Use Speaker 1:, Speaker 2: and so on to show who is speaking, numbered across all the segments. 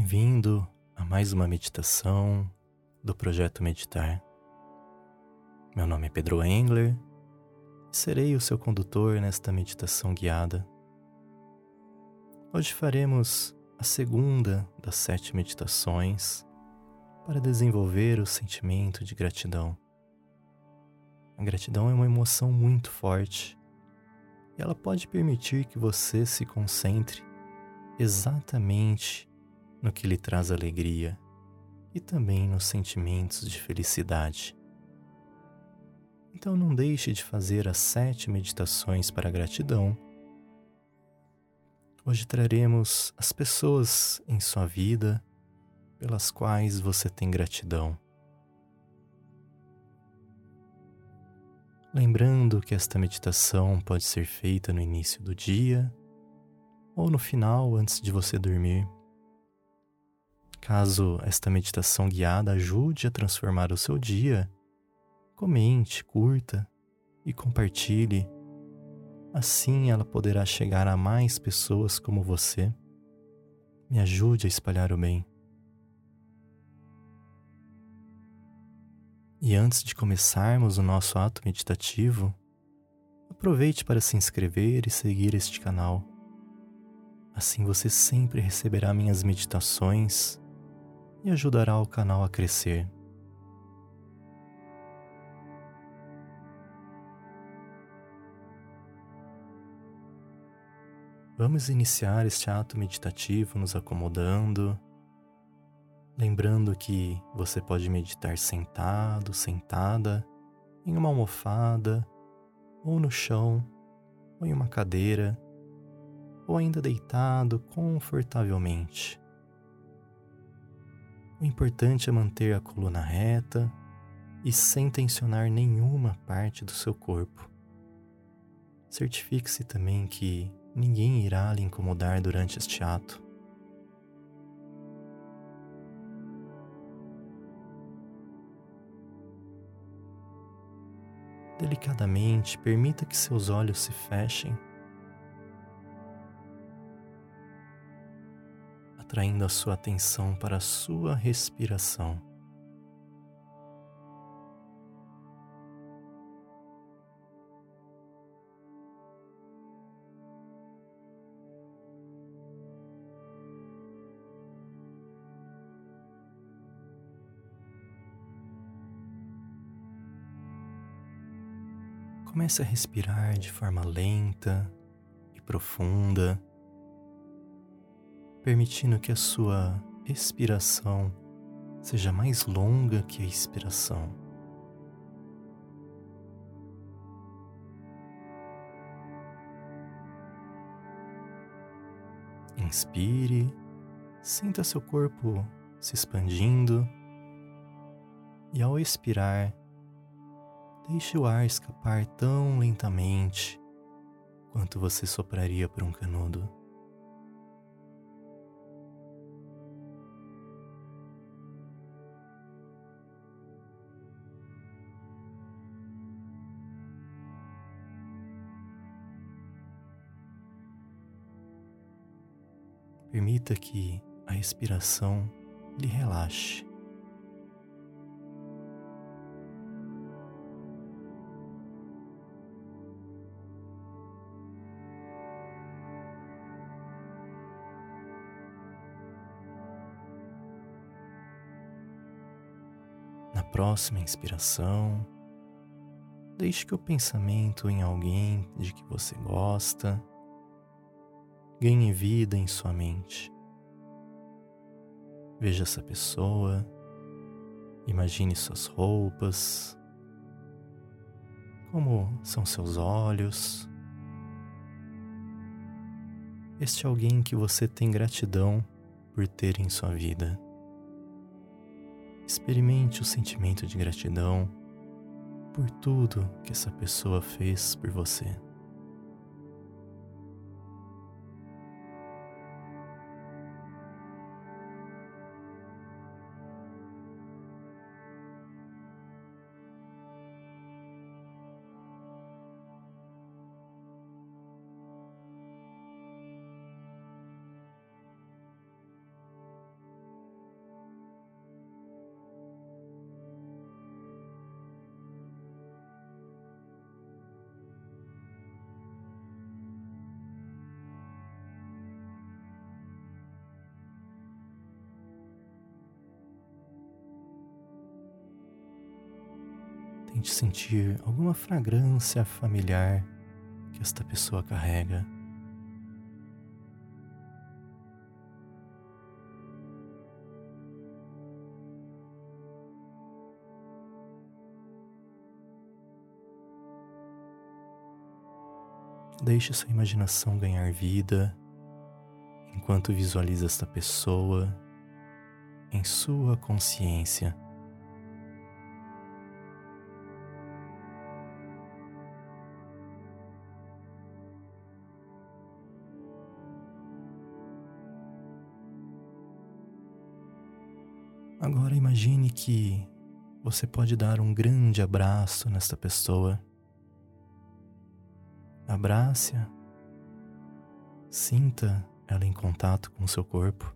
Speaker 1: Bem-vindo a mais uma meditação do Projeto Meditar. Meu nome é Pedro Engler e serei o seu condutor nesta meditação guiada. Hoje faremos a segunda das sete meditações para desenvolver o sentimento de gratidão. A gratidão é uma emoção muito forte e ela pode permitir que você se concentre exatamente no que lhe traz alegria e também nos sentimentos de felicidade. Então não deixe de fazer as sete meditações para gratidão. Hoje traremos as pessoas em sua vida pelas quais você tem gratidão. Lembrando que esta meditação pode ser feita no início do dia ou no final antes de você dormir. Caso esta meditação guiada ajude a transformar o seu dia, comente, curta e compartilhe. Assim ela poderá chegar a mais pessoas como você. Me ajude a espalhar o bem. E antes de começarmos o nosso ato meditativo, aproveite para se inscrever e seguir este canal. Assim você sempre receberá minhas meditações e ajudará o canal a crescer. Vamos iniciar este ato meditativo nos acomodando, lembrando que você pode meditar sentado, sentada, em uma almofada, ou no chão, ou em uma cadeira, ou ainda deitado confortavelmente. O importante é manter a coluna reta e sem tensionar nenhuma parte do seu corpo. Certifique-se também que ninguém irá lhe incomodar durante este ato. Delicadamente, permita que seus olhos se fechem atraindo a sua atenção para a sua respiração. Comece a respirar de forma lenta e profunda permitindo que a sua expiração seja mais longa que a expiração. Inspire, sinta seu corpo se expandindo e ao expirar, deixe o ar escapar tão lentamente quanto você sopraria por um canudo. Permita que a respiração lhe relaxe. Na próxima inspiração, deixe que o pensamento em alguém de que você gosta ganhe vida em sua mente. Veja essa pessoa, imagine suas roupas, como são seus olhos. Este é alguém que você tem gratidão por ter em sua vida. Experimente o sentimento de gratidão por tudo que essa pessoa fez por você. Tente sentir alguma fragrância familiar que esta pessoa carrega. Deixe sua imaginação ganhar vida enquanto visualiza esta pessoa em sua consciência. Agora imagine que você pode dar um grande abraço nesta pessoa Abrace-a. Sinta ela em contato com seu corpo.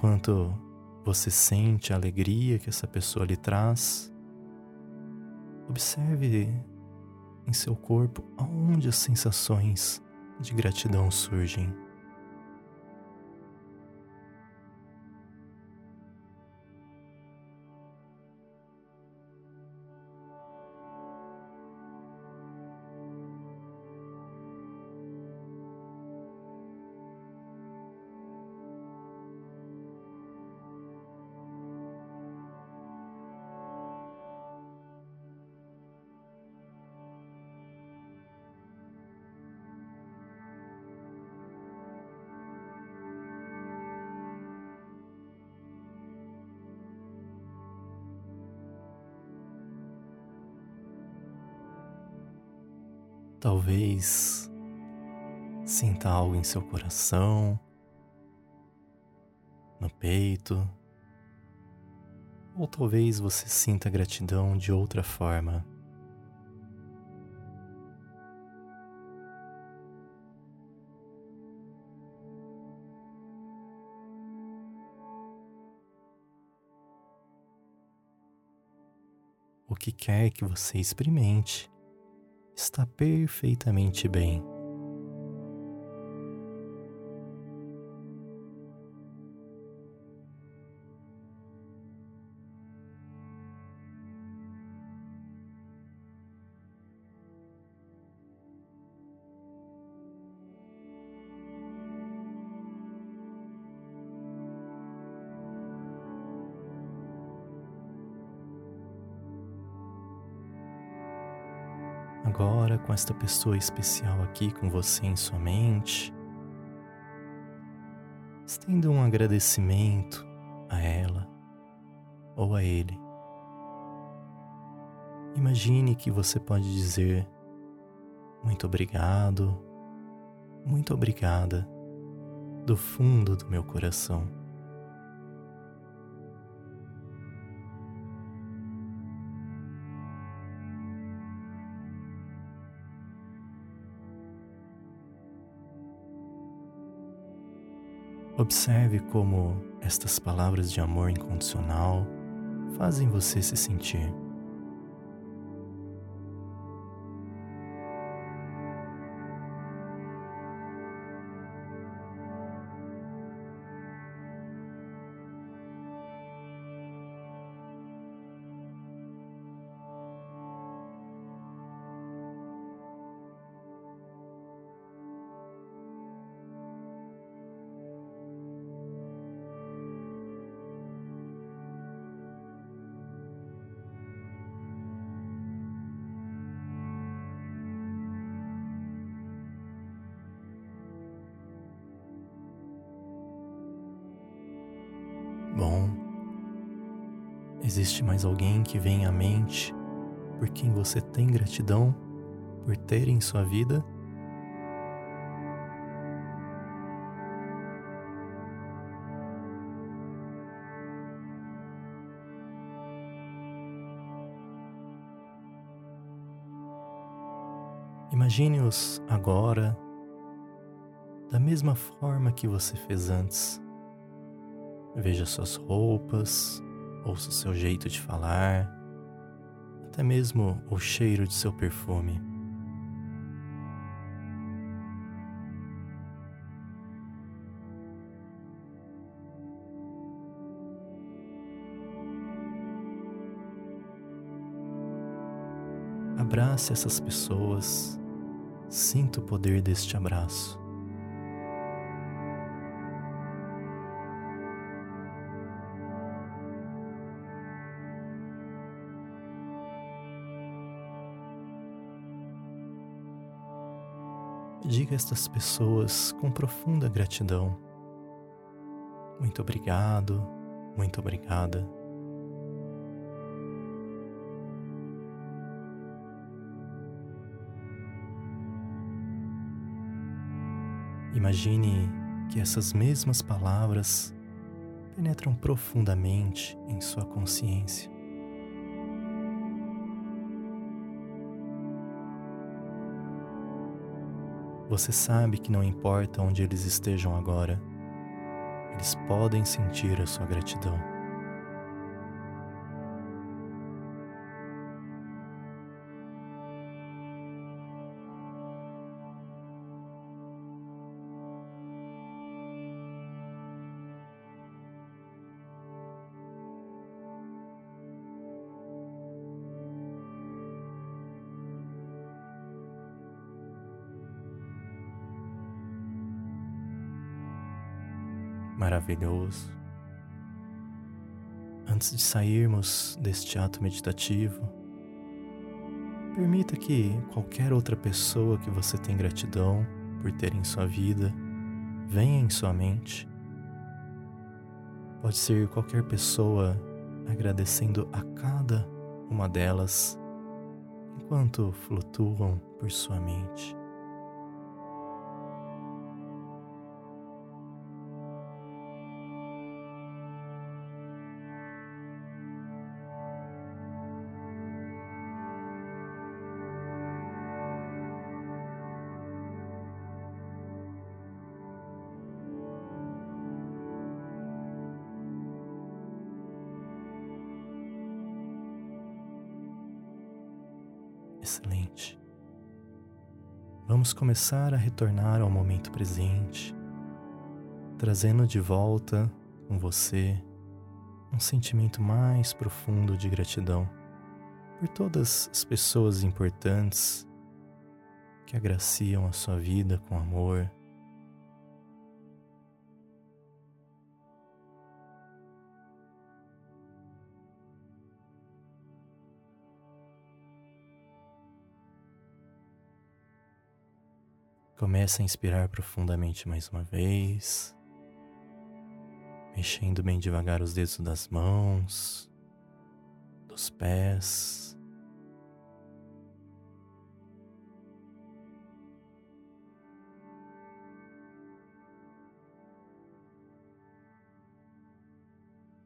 Speaker 1: Enquanto você sente a alegria que essa pessoa lhe traz, observe em seu corpo aonde as sensações de gratidão surgem. Talvez sinta algo em seu coração, no peito, ou talvez você sinta gratidão de outra forma. O que quer que você experimente está perfeitamente bem. Agora, com esta pessoa especial aqui com você em sua mente, estenda um agradecimento a ela ou a ele. Imagine que você pode dizer muito obrigado, muito obrigada do fundo do meu coração. Observe como estas palavras de amor incondicional fazem você se sentir. Existe mais alguém que vem à mente por quem você tem gratidão por ter em sua vida? Imagine-os agora da mesma forma que você fez antes. Veja suas roupas, ouça o seu jeito de falar, até mesmo o cheiro de seu perfume. Abrace essas pessoas, sinta o poder deste abraço. Diga a estas pessoas com profunda gratidão. Muito obrigado, muito obrigada. Imagine que essas mesmas palavras penetram profundamente em sua consciência. Você sabe que não importa onde eles estejam agora, eles podem sentir a sua gratidão. Maravilhoso. Antes de sairmos deste ato meditativo, permita que qualquer outra pessoa que você tem gratidão por ter em sua vida venha em sua mente. Pode ser qualquer pessoa agradecendo a cada uma delas enquanto flutuam por sua mente. Excelente. Vamos começar a retornar ao momento presente, trazendo de volta com você um sentimento mais profundo de gratidão por todas as pessoas importantes que agraciam a sua vida com amor, Comece a inspirar profundamente mais uma vez, mexendo bem devagar os dedos das mãos, dos pés.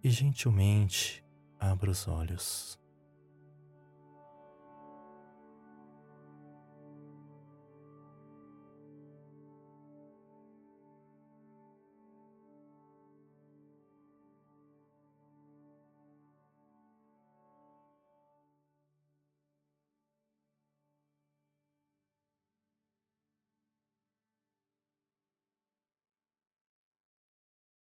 Speaker 1: E gentilmente abra os olhos.